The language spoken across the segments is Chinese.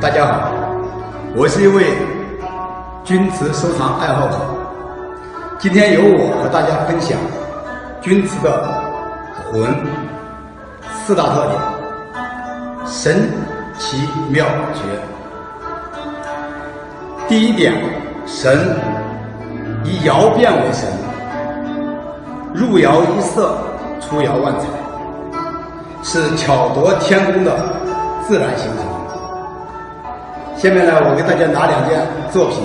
大家好，我是一位钧瓷收藏爱好者。今天由我和大家分享钧瓷的魂四大特点、神奇妙绝。第一点，神以窑变为神，入窑一色，出窑万彩，是巧夺天工的自然形成。下面呢，我给大家拿两件作品，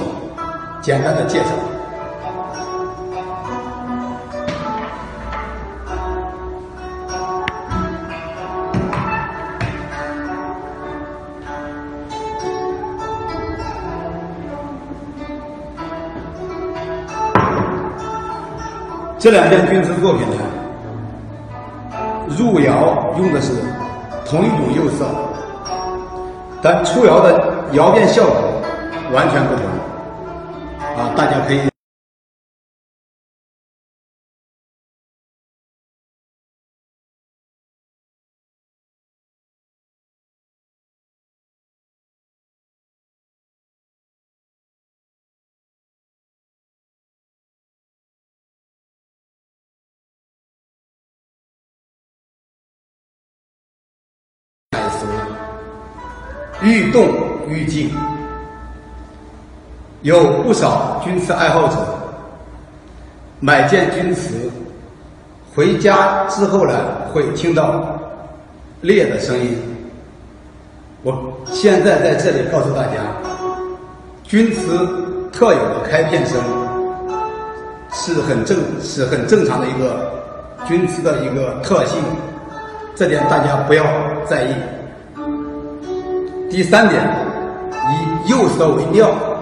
简单的介绍。这两件钧瓷作品呢，入窑用的是同一种釉色，咱出窑的窑变效果完全不同。啊，大家可以。欲动欲静，有不少钧瓷爱好者买件钧瓷回家之后呢，会听到裂的声音。我现在在这里告诉大家，钧瓷特有的开片声是很正是很正常的一个钧瓷的一个特性，这点大家不要在意。第三点，以右侧为妙。